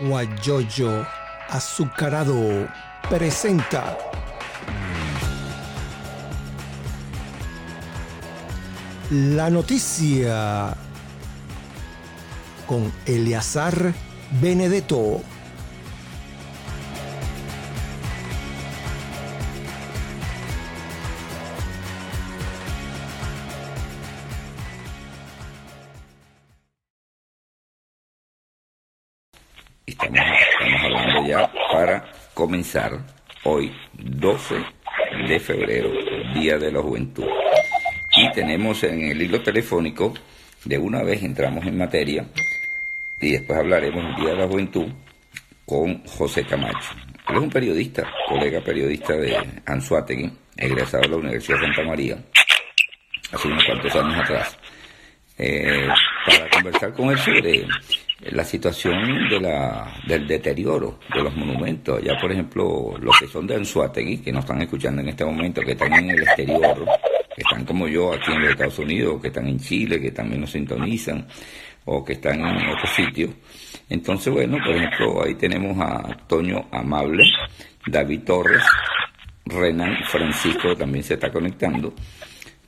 Guayoyo Azucarado presenta la noticia con Eleazar Benedetto. Hoy, 12 de febrero, Día de la Juventud. Y tenemos en el hilo telefónico, de una vez entramos en materia, y después hablaremos del Día de la Juventud con José Camacho. Él es un periodista, colega periodista de Anzuategui, egresado de la Universidad de Santa María, hace unos cuantos años atrás, eh, para conversar con él sobre la situación de la, del deterioro de los monumentos. Ya, por ejemplo, los que son de Anzuategui, que nos están escuchando en este momento, que están en el exterior, que están como yo aquí en los Estados Unidos, que están en Chile, que también nos sintonizan, o que están en otros sitios. Entonces, bueno, por ejemplo, ahí tenemos a Toño Amable, David Torres, Renan Francisco también se está conectando,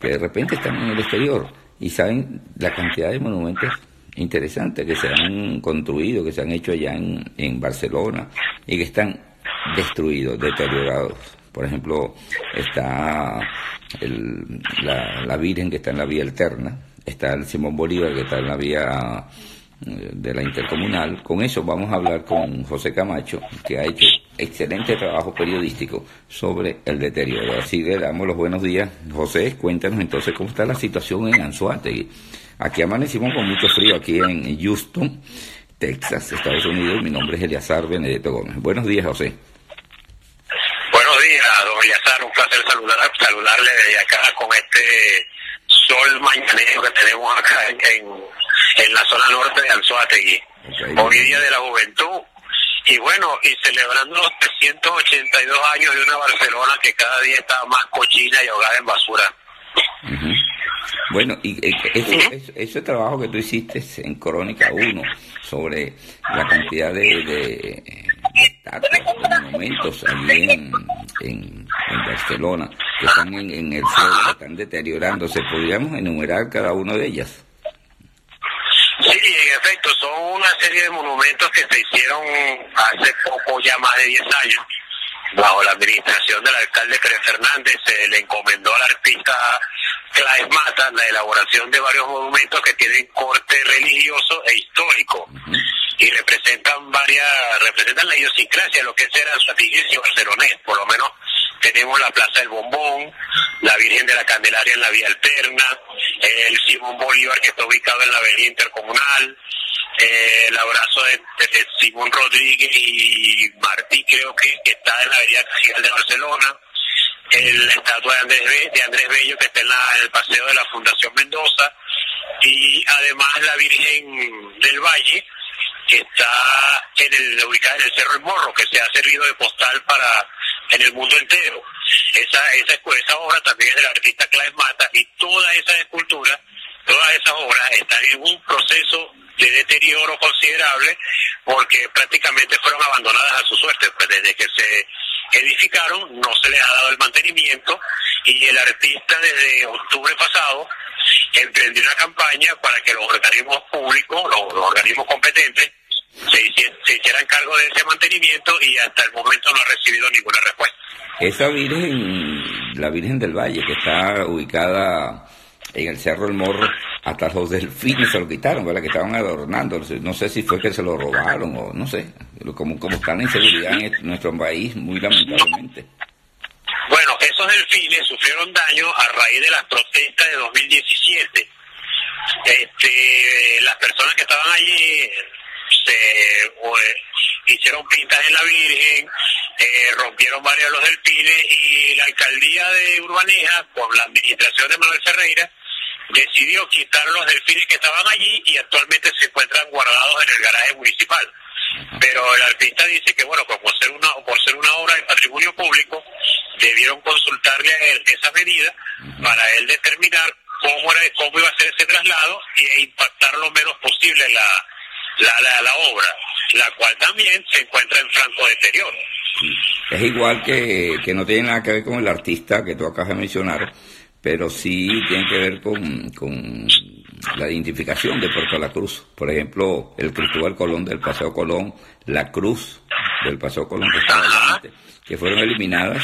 que de repente están en el exterior y saben la cantidad de monumentos interesantes que se han construido, que se han hecho allá en, en Barcelona y que están destruidos, deteriorados. Por ejemplo, está el, la, la Virgen que está en la vía alterna, está el Simón Bolívar que está en la vía eh, de la intercomunal. Con eso vamos a hablar con José Camacho, que ha hecho excelente trabajo periodístico sobre el deterioro. Así le damos los buenos días. José, cuéntanos entonces cómo está la situación en Anzuategui. Aquí amanecimos con mucho frío aquí en Houston, Texas, Estados Unidos. Mi nombre es Eliazar Benedetto Gómez. Buenos días, José. Buenos días, don Eliazar. Un placer saludar, saludarle desde acá con este sol mañanero que tenemos acá en, en, la zona norte de Anzuategui. Okay. Hoy día de la juventud. Y bueno, y celebrando los 382 años de una Barcelona que cada día está más cochina y ahogada en basura. Ujú. Bueno, y eh, ese, ese, ese trabajo que tú hiciste en Crónica 1 sobre la cantidad de, de, de monumentos allí en, en, en Barcelona que están en, en el suelo, que están deteriorándose, ¿podríamos enumerar cada una de ellas? Sí, en efecto, son una serie de monumentos que se hicieron hace poco, ya más de 10 años, bajo la administración del alcalde Cres Fernández, se le encomendó al artista Claes Mata la elaboración de varios monumentos que tienen corte religioso e histórico. Y representan varias, representan la idiosincrasia, lo que es el anzuatiguense y barcelonés, por lo menos tenemos la Plaza del Bombón, la Virgen de la Candelaria en la Vía Alterna, el Simón Bolívar que está ubicado en la Avenida Intercomunal, eh, el abrazo de, de, Simón Rodríguez y Martí creo que, que está en la Avenida Cajigal de Barcelona, el, la estatua de Andrés, de Andrés Bello que está en, la, el paseo de la Fundación Mendoza y además la Virgen del Valle que está en el, ubicada en el Cerro El Morro, que se ha servido de postal para en el mundo entero. Esa, esa, esa obra también es del artista Claes Mata y todas esas esculturas, todas esas obras están en un proceso de deterioro considerable porque prácticamente fueron abandonadas a su suerte. Pues desde que se edificaron no se les ha dado el mantenimiento y el artista desde octubre pasado emprendió una campaña para que los organismos públicos, los, organismos competentes, se, hicieran, se hicieran cargo de ese mantenimiento y hasta el momento no ha recibido ninguna respuesta. Esa Virgen, la Virgen del Valle, que está ubicada en el Cerro del Morro, hasta los delfines se lo quitaron, ¿verdad? Que estaban adornando. No sé si fue que se lo robaron o no sé. Como, como están en seguridad en nuestro país, muy lamentablemente. Bueno, esos delfines sufrieron daño a raíz de las protestas de 2017. Este, las personas que estaban allí se eh, hicieron pintas en la Virgen, eh, rompieron varios de los delfines y la alcaldía de Urbaneja, con la administración de Manuel Ferreira, decidió quitar los delfines que estaban allí y actualmente se encuentran guardados en el garaje municipal. Pero el artista dice que, bueno, como ser una, por ser una obra de patrimonio público, debieron consultarle a él esa medida para él determinar cómo, era, cómo iba a ser ese traslado e impactar lo menos posible la, la, la, la obra. la cual también se encuentra en franco deterioro. Es igual que, que no tiene nada que ver con el artista que tú acabas de mencionar, pero sí tiene que ver con, con la identificación de Puerto La Cruz. Por ejemplo, el Cristóbal Colón del Paseo Colón, la Cruz del Paseo Colón que, estaba que fueron eliminadas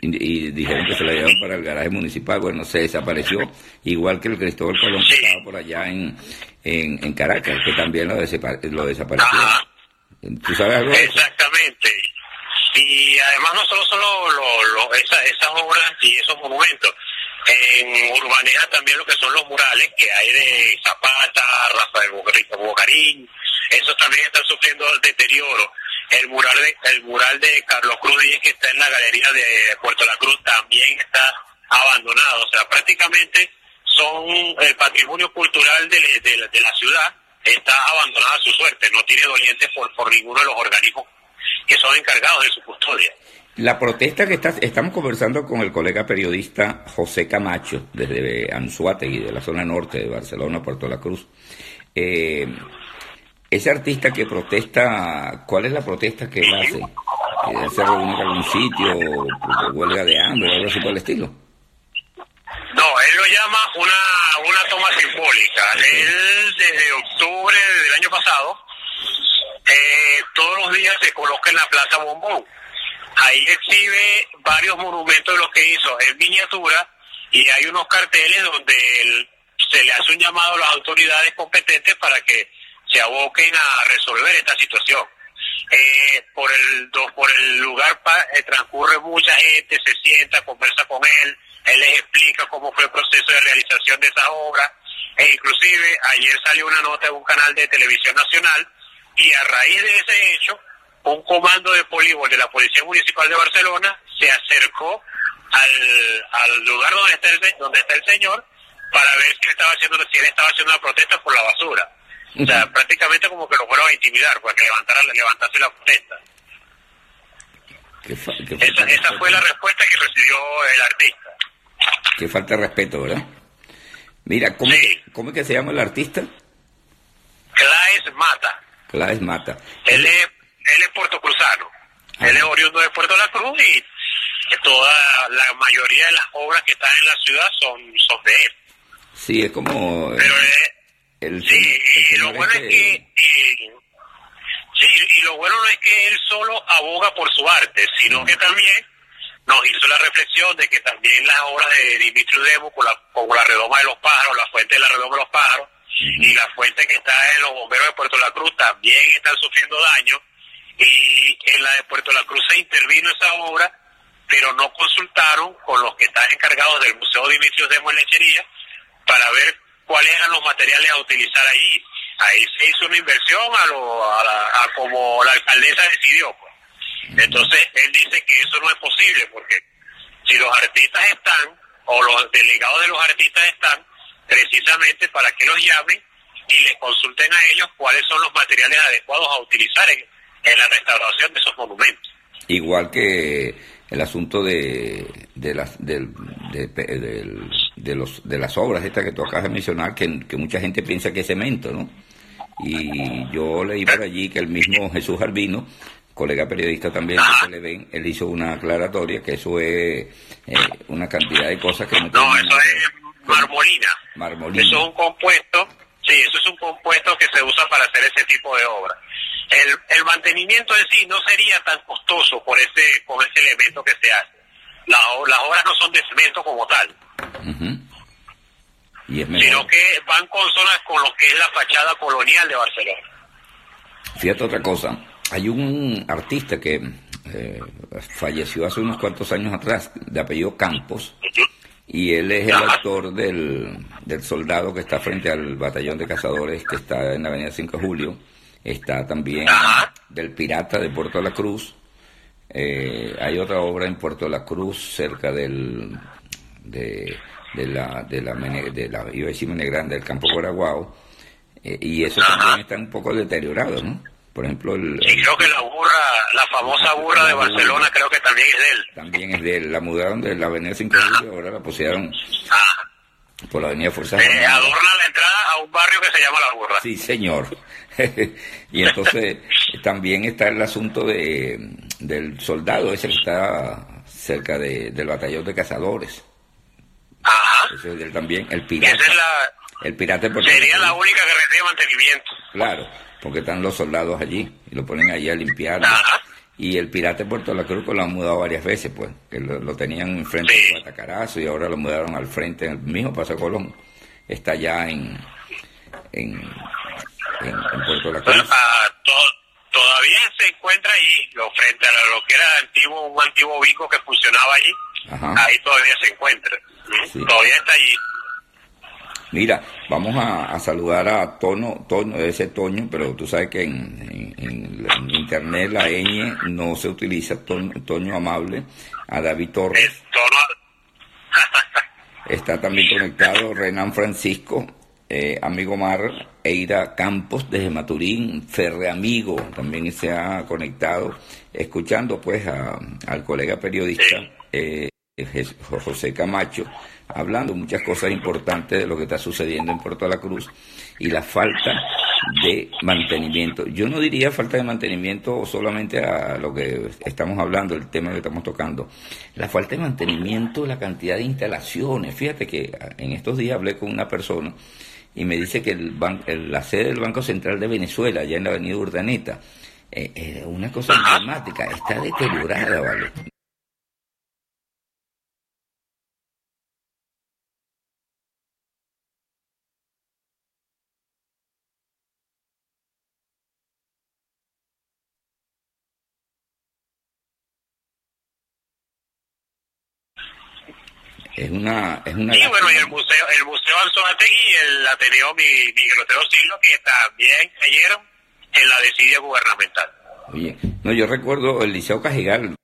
y, dijeron que se la llevaron para el garaje municipal. Bueno, se desapareció, igual que el Cristóbal Colón que estaba por allá en, en, Caracas, que también lo, lo desapareció. ¿Tú sabes algo? Exactamente. Y además no solo son lo, esas obras y esos monumentos, en Urbaneja también lo que son los murales que hay de Zapata, Rafael Bocarín, esos también están sufriendo deterioro. El mural de el mural de Carlos Cruz Díez que está en la galería de Puerto La Cruz también está abandonado. O sea, prácticamente son el patrimonio cultural de, de, la ciudad está abandonado a su suerte, no tiene dolientes por, por ninguno de los organismos que son encargados de su custodia. La protesta que está, estamos conversando con el colega periodista José Camacho, desde Anzuategui, de la zona norte de Barcelona, Puerto La Cruz. Eh, ese artista que protesta, ¿cuál es la protesta que él hace? ¿Se reúne en algún sitio, huelga de hambre algo así por el estilo? No, él lo llama una, una toma simbólica. Él desde octubre del año pasado, eh, todos los días se coloca en la Plaza Bombón Ahí exhibe varios monumentos de lo que hizo en miniatura y hay unos carteles donde se le hace un llamado a las autoridades competentes para que se aboquen a resolver esta situación. Eh, por el por el lugar eh, transcurre mucha gente, se sienta, conversa con él, él les explica cómo fue el proceso de realización de esa obra, e inclusive ayer salió una nota en un canal de televisión nacional y a raíz de ese hecho un comando de polígono de la Policía Municipal de Barcelona se acercó al, al lugar donde está, el, donde está el señor para ver si, estaba haciendo, si él estaba haciendo una protesta por la basura. O sea, prácticamente como que lo fueron a intimidar, para que levantara, levantase la protesta. esa, esa fue la respuesta que recibió el artista. Qué falta de respeto, ¿verdad? Mira, ¿cómo, ¿cómo es que se llama el artista? Claes Mata. Claes Mata. Él es. Él es oriundo de Puerto La Cruz y toda la mayoría de las obras que están en la ciudad son, son de él. Sí, es como... Pero el, sí, y lo bueno es que... sí, y lo bueno no es que él solo aboga por su arte, sino que también nos hizo la reflexión de que también las obras de Dimitri Demo, como la, como la redoma de los pájaros, la fuente de la redoma de los pájaros, y la fuente que está en los bomberos de Puerto La Cruz también están sufriendo daño y en la de Puerto La Cruz se intervino esa obra, pero no consultaron con los que están encargados del Museo Dimitrios de Lechería para ver cuáles eran los materiales a utilizar ahí. Ahí se hizo una inversión a, lo, a, como la alcaldesa decidió. Pues. Entonces él dice que eso no es posible porque si los artistas están o los delegados de los artistas están precisamente para que los llamen y les consulten a ellos cuáles son los materiales adecuados a utilizar en, en la restauración de esos monumentos. Igual que el asunto de, de las de, de, los, de las obras estas que tú acabas de mencionar, que, mucha gente piensa que es cemento, ¿no? Y yo leí por allí que el mismo Jesús Arbino, colega periodista también de Televen, él hizo una aclaratoria que eso es eh, una cantidad de cosas que no... No, eso es marmolina. Marmolina. Eso es un compuesto, sí, eso es un compuesto que se usa para hacer ese tipo de obras el, el mantenimiento en sí no sería tan costoso por ese, por ese elemento que se hace. las obras no son de cemento como tal. sino que van con zonas con lo que es la fachada colonial de Barcelona. Fíjate otra cosa, hay un artista que eh, falleció hace unos cuantos años atrás, de apellido Campos, y él es el autor del, del soldado que está frente al batallón de cazadores que está en la avenida 5 de Julio, está también del Pirata de Puerto La Cruz. Eh, hay otra obra en Puerto La Cruz cerca del de, de la de la de la iba a decir Grande del Campo Coraguao eh, y eso también está un poco deteriorado, ¿no? Por ejemplo, el, creo que la burra, la famosa burra de Barcelona, creo que también es de él. También es de él. La mudaron de la Avenida 5 de ahora la pusieron por la Avenida Fuerza eh, Adorna la entrada a un barrio que se llama La Burra. Sí, señor. y entonces también está el asunto de, del soldado ese que está cerca de, del batallón de cazadores. Ajá. Ese es también, el pirata. esa es la, El pirata sería la única que recibe mantenimiento. Claro, porque están los soldados allí y lo ponen allí a limpiar. Ajá. Y el pirata de Puerto La Cruz lo han mudado varias veces, pues, que lo, lo tenían enfrente de Guatacarazo y ahora lo mudaron al frente, en el mismo Paso Colón. Está allá en, en, en, en Puerto La Cruz. ah, to- todavía se encuentra allí, lo frente a lo que era antiguo, un antiguo bico que funcionaba allí. Ajá. Ahí todavía se encuentra. Sí. Todavía está allí. Mira, vamos a, a saludar a Tono, Tono, ese Toño, pero tú sabes que en, en- en- en internet la ñ no se utiliza, Toño, Toño Amable, a David Torres. Está también conectado Renan Francisco, eh, amigo Mar, Eira Campos desde Maturín, Ferre Amigo también se ha conectado, escuchando pues a- al colega periodista eh, José Camacho, hablando muchas cosas importantes de lo que está sucediendo en Puerto La Cruz y la falta de mantenimiento. Yo no diría falta de mantenimiento solamente a lo que estamos hablando, el tema que estamos tocando. La falta de mantenimiento, la cantidad de instalaciones. Fíjate que en estos días hablé con una persona y me dice que el ban- el- la sede del Banco Central de Venezuela, allá en la avenida Urdaneta, eh, eh, una cosa emblemática, está deteriorada, ¿vale? Es una, es una y bueno, y el museo, el museo Anzoátegui y el Ateneo Mi- Miguel Otero Silva, que también cayeron en la desidia gubernamental. Oye, no, yo recuerdo el Liceo Cajigal,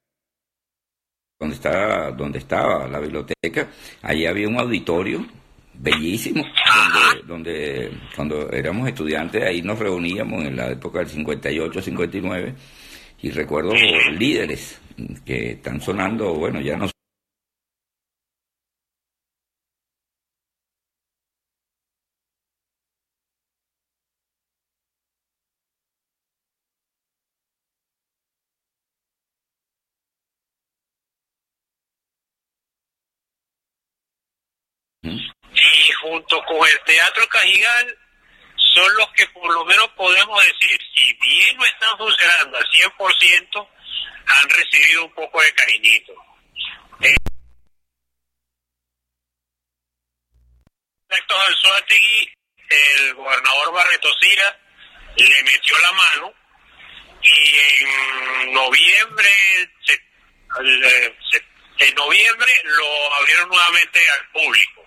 donde está, donde estaba la biblioteca, allí había un auditorio bellísimo, donde, donde cuando éramos estudiantes ahí nos reuníamos en la época del 58, 59, y recuerdo líderes que están sonando, bueno, ya no y junto con el Teatro Cajigal son los que por lo menos podemos decir, si bien no están funcionando al 100%, han recibido un poco de cariñito. Eh, al el gobernador Barreto Sira le metió la mano y en noviembre eh, en noviembre lo abrieron nuevamente al público.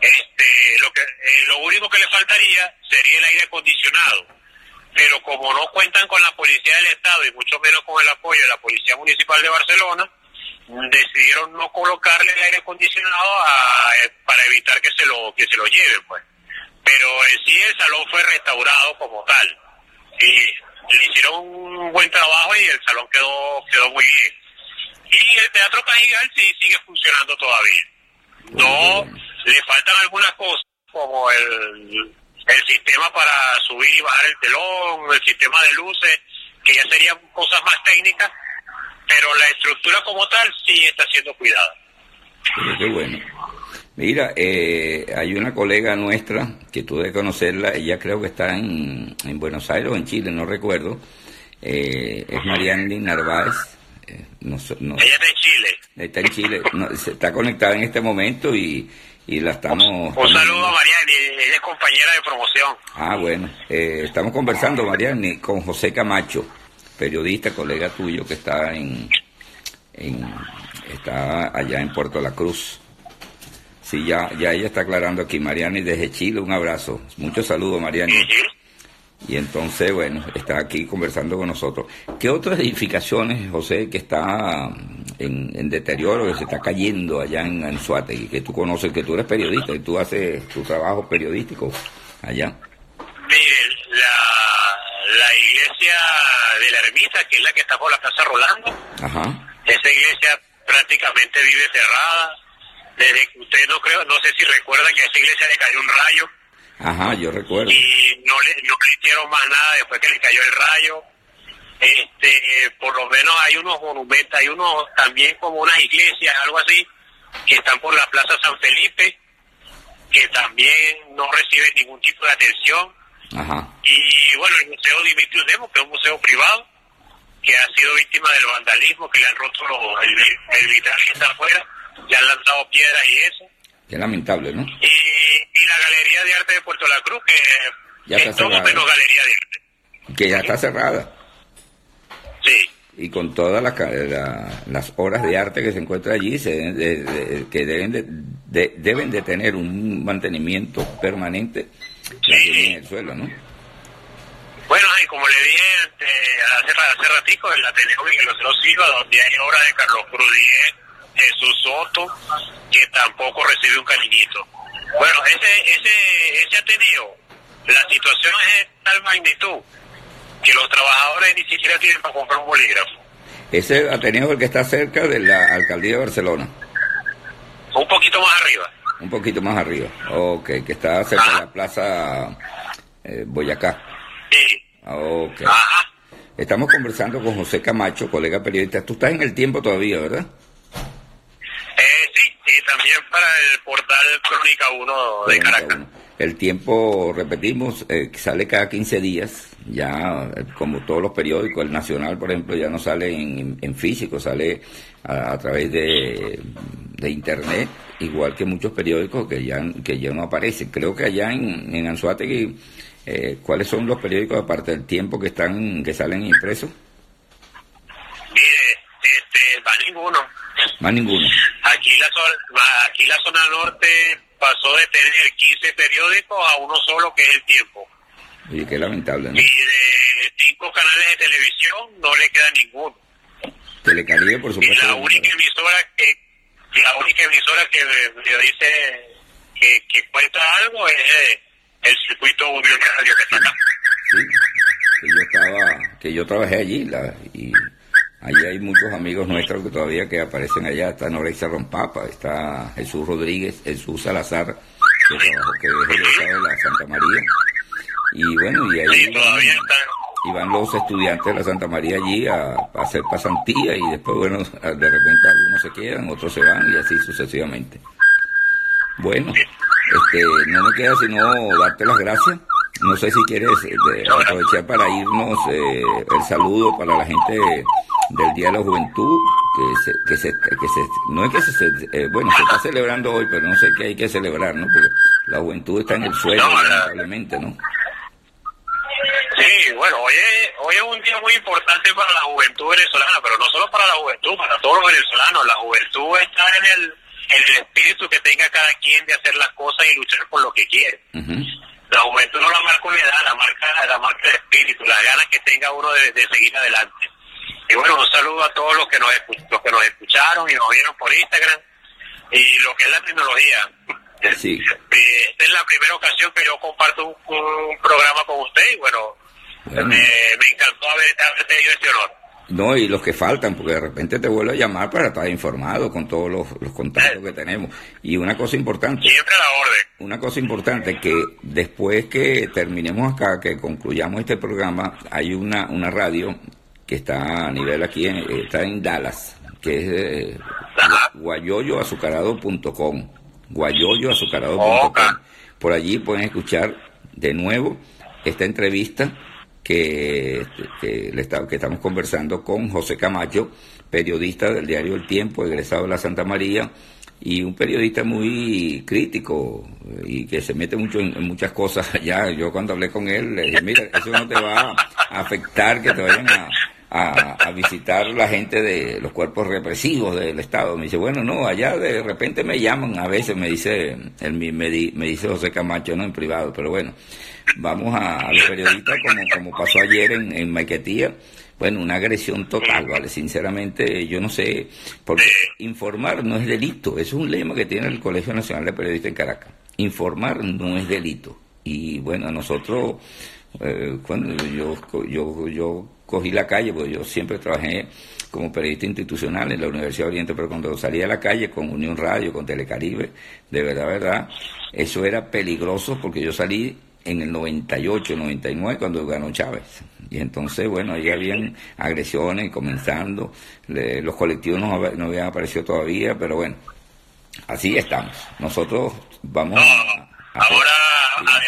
Este, lo que eh, lo único que le faltaría sería el aire acondicionado, pero como no cuentan con la policía del estado y mucho menos con el apoyo de la policía municipal de Barcelona, decidieron no colocarle el aire acondicionado a- eh, para evitar que se lo que se lo lleven, pues. Pero en sí el salón fue restaurado como tal y le hicieron un buen trabajo y el salón quedó quedó muy bien. Y el Teatro Cajigal sí sigue funcionando todavía. No, le faltan algunas cosas como el, el sistema para subir y bajar el telón, el sistema de luces, que ya serían cosas más técnicas, pero la estructura como tal sí está siendo cuidada. Pero qué bueno. Mira, eh, hay una colega nuestra que tú debes conocerla, ella creo que está en, en Buenos Aires o en Chile, no recuerdo. Eh, es Marianne Narváez. eh, no Ella está en Chile. está en Chile, no, se está conectada en este momento y, y la estamos... Un saludo a Mariani, ella es compañera de promoción. Ah, bueno, eh, estamos conversando, Marianne, con José Camacho, periodista, colega tuyo que está en, en está allá en Puerto La Cruz. Sí, ya, ya ella está aclarando aquí, Mariani desde Chile, un abrazo. Muchos saludos, Mariani. Y entonces, bueno, está aquí conversando con nosotros. ¿Qué otras edificaciones, José, que está en, en deterioro, que se está cayendo allá en Anzuategui, que tú conoces, que tú eres periodista y tú haces tu trabajo periodístico allá? Miren, la, la iglesia de la ermita, que es la que está por la Plaza Rolando, Ajá. esa iglesia prácticamente vive cerrada. Desde que usted no creo, no sé si recuerda que a esa iglesia le cayó un rayo Ajá, yo recuerdo. y no le, no le hicieron más nada después que le cayó el rayo. Este, por lo menos hay unos monumentos, hay unos también como unas iglesias, algo así, que están por la Plaza San Felipe, que también no reciben ningún tipo de atención. Ajá. Y bueno, el Museo Dimitrios Demo, que es un museo privado, que ha sido víctima del vandalismo, que le han roto los- el, el vitral que está afuera, le han lanzado piedras y eso. Qué lamentable, ¿no? Y, y la Galería de Arte de Puerto La Cruz, que Ya es todo menos Galería de Arte. Que ya está cerrada. Sí. Y con todas las, ca- la- las obras de arte que se encuentran allí, se deben de- de- que deben de, de- deben de tener un mantenimiento permanente, la Sí. en el suelo, ¿no? Bueno, y como le dije este, hace, hace ratico, en la Ateneo Miguel Otero Silva, donde hay obras de Carlos Cruz Diez, Jesús Soto, que tampoco recibe un cariñito. Bueno, ese, ese, ese Ateneo, la situación es de tal magnitud que los trabajadores ni siquiera tienen para comprar un bolígrafo. Ese Ateneo es el que está cerca de la alcaldía de Barcelona, Un poquito más arriba. un poquito más arriba. Ok, que está cerca de la plaza eh, Boyacá. Sí. Ok. Ajá. Estamos conversando con José Camacho, colega periodista. Tú estás en el tiempo todavía, ¿verdad? Sí, y también para el portal Crónica 1 de Caracas. El tiempo, repetimos, eh, sale cada 15 días, ya eh, como todos los periódicos, el Nacional, por ejemplo, ya no sale en, en físico, sale a, a través de, de Internet, igual que muchos periódicos que ya, que ya no aparecen. Creo que allá en, en Anzuategui, eh, ¿cuáles son los periódicos, aparte del tiempo, que están que salen impresos? Mire, este, va ninguno. Más ninguno. Aquí la, zona, aquí la zona norte pasó de tener 15 periódicos a uno solo, que es el tiempo. Oye, qué lamentable, ¿no? Y de cinco canales de televisión no le queda ninguno. Telecaribe, por Y supuesto. la única emisora que la única emisora que me, me dice que, que cuenta algo es eh, el circuito Unión Radio que está acá. Sí, que yo estaba, que yo trabajé allí la, y allí hay muchos amigos nuestros que todavía que aparecen allá, está Norexia Rompapa, está Jesús Rodríguez, Jesús Salazar, que trabajó, que es egresado de la Santa María, y bueno, y ahí Sí, todavía está. y van los estudiantes de la Santa María allí a, a hacer pasantía y después, bueno, de repente algunos se quedan, otros se van y así sucesivamente. Bueno, este, no me queda sino darte las gracias. No sé si quieres eh, de- aprovechar para irnos eh, el saludo para la gente del Día de la Juventud, que se, que se, que se no es que se, eh, bueno, se está celebrando hoy, pero no sé qué hay que celebrar, ¿no? Porque la juventud está en el suelo, No, lamentablemente, ¿no? Sí, bueno, hoy es, hoy es un día muy importante para la juventud venezolana, pero no solo para la juventud, para todos los venezolanos. La juventud está en el, en el espíritu que tenga cada quien de hacer las cosas y luchar por lo que quiere. La juventud no la marca una edad, la marca, la marca el espíritu, las ganas que tenga uno de, de seguir adelante. Y bueno, un saludo a todos los que nos los que nos escucharon y nos vieron por Instagram y lo que es la tecnología. Sí. Eh, Esta es la primera ocasión que yo comparto un, un programa con usted y bueno, Bueno. me, me encantó haber, haber tenido este honor. No, y los que faltan, porque de repente te vuelvo a llamar para estar informado con todos los, los contactos que tenemos. Y una cosa importante, Siempre la orden. una cosa importante, que después que terminemos acá, que concluyamos este programa, hay una, una radio que está a nivel aquí, en, eh, está en Dallas, que es eh, guayoyoazucarado.com, guayoyoazucarado.com. Por allí pueden escuchar de nuevo esta entrevista que, que, que estamos conversando con José Camacho, periodista del diario El Tiempo, egresado de la Santa María, y un periodista muy crítico eh, y que se mete mucho en, en muchas cosas allá. Yo cuando hablé con él le dije, mira, eso no te va a afectar que te vayan a, a, visitar la gente de los cuerpos represivos del Estado. Me dice, bueno, no, allá de repente me llaman, a veces me dice, él me, me di- me dice José Camacho, no en privado, pero bueno, vamos a, los periodistas como, como pasó ayer en, en Maiquetía. Bueno, una agresión total, ¿vale? Sinceramente, yo no sé, porque informar no es delito, es un lema que tiene el Colegio Nacional de Periodistas en Caracas. Informar no es delito. Y bueno, nosotros, eh, cuando yo, yo, yo cogí la calle, porque yo siempre trabajé como periodista institucional en la Universidad de Oriente, pero cuando salía a la calle con Unión Radio, con Telecaribe, de verdad, verdad, eso era peligroso porque yo salí en el 98, 99, cuando ganó Chávez. Y entonces, bueno, ahí habían agresiones comenzando, los colectivos no, no habían aparecido todavía, pero bueno, así estamos. Nosotros vamos a... Ahora, además de la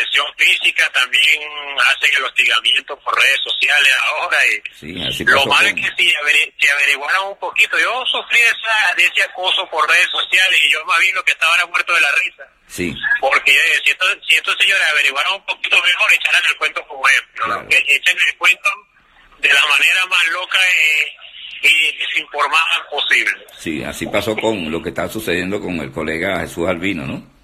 agresión física, también hacen el hostigamiento por redes sociales ahora. Y lo malo es que si, averiguaran un poquito, yo sufrí esa, de ese acoso por redes sociales y yo más bien lo que estaba era muerto de la risa. Sí. Porque si estos, si estos señores averiguaran un poquito mejor, echaran el cuento como. Claro. Echen el cuento de la manera más loca y desinformada posible. Sí, así pasó con lo que está sucediendo con el colega Jesús Albino, ¿no?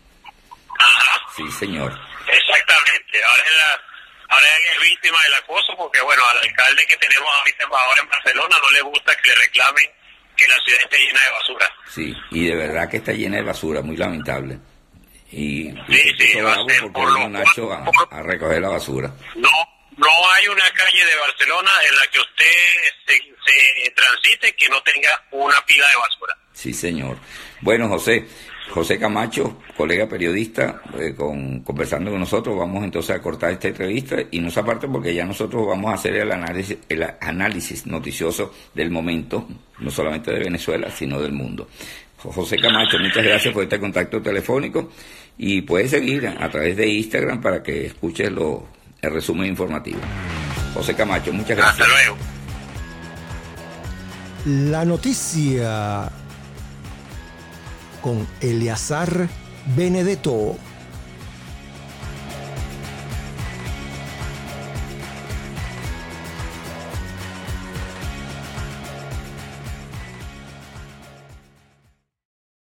Sí, señor. Exactamente. Ahora es, la, ahora es víctima del acoso porque, bueno, al alcalde que tenemos ahorita ahora en Barcelona no le gusta que le reclamen que la ciudad esté llena de basura. Sí, y de verdad que está llena de basura, muy lamentable. Y, sí, sí, va a ser por lo Nacho a, a, recoger la basura. No, no hay una calle de Barcelona en la que usted se, se transite que no tenga una pila de basura. Sí, señor. Bueno, José, José Camacho, colega periodista, eh, con, conversando con nosotros, vamos entonces a cortar esta entrevista y no se aparte porque ya nosotros vamos a hacer el análisis, el análisis noticioso del momento, no solamente de Venezuela, sino del mundo. José Camacho, muchas gracias por este contacto telefónico y puedes seguir a través de Instagram para que escuches lo, el resumen informativo. José Camacho, muchas gracias. Hasta luego. La noticia con Eleazar Benedetto.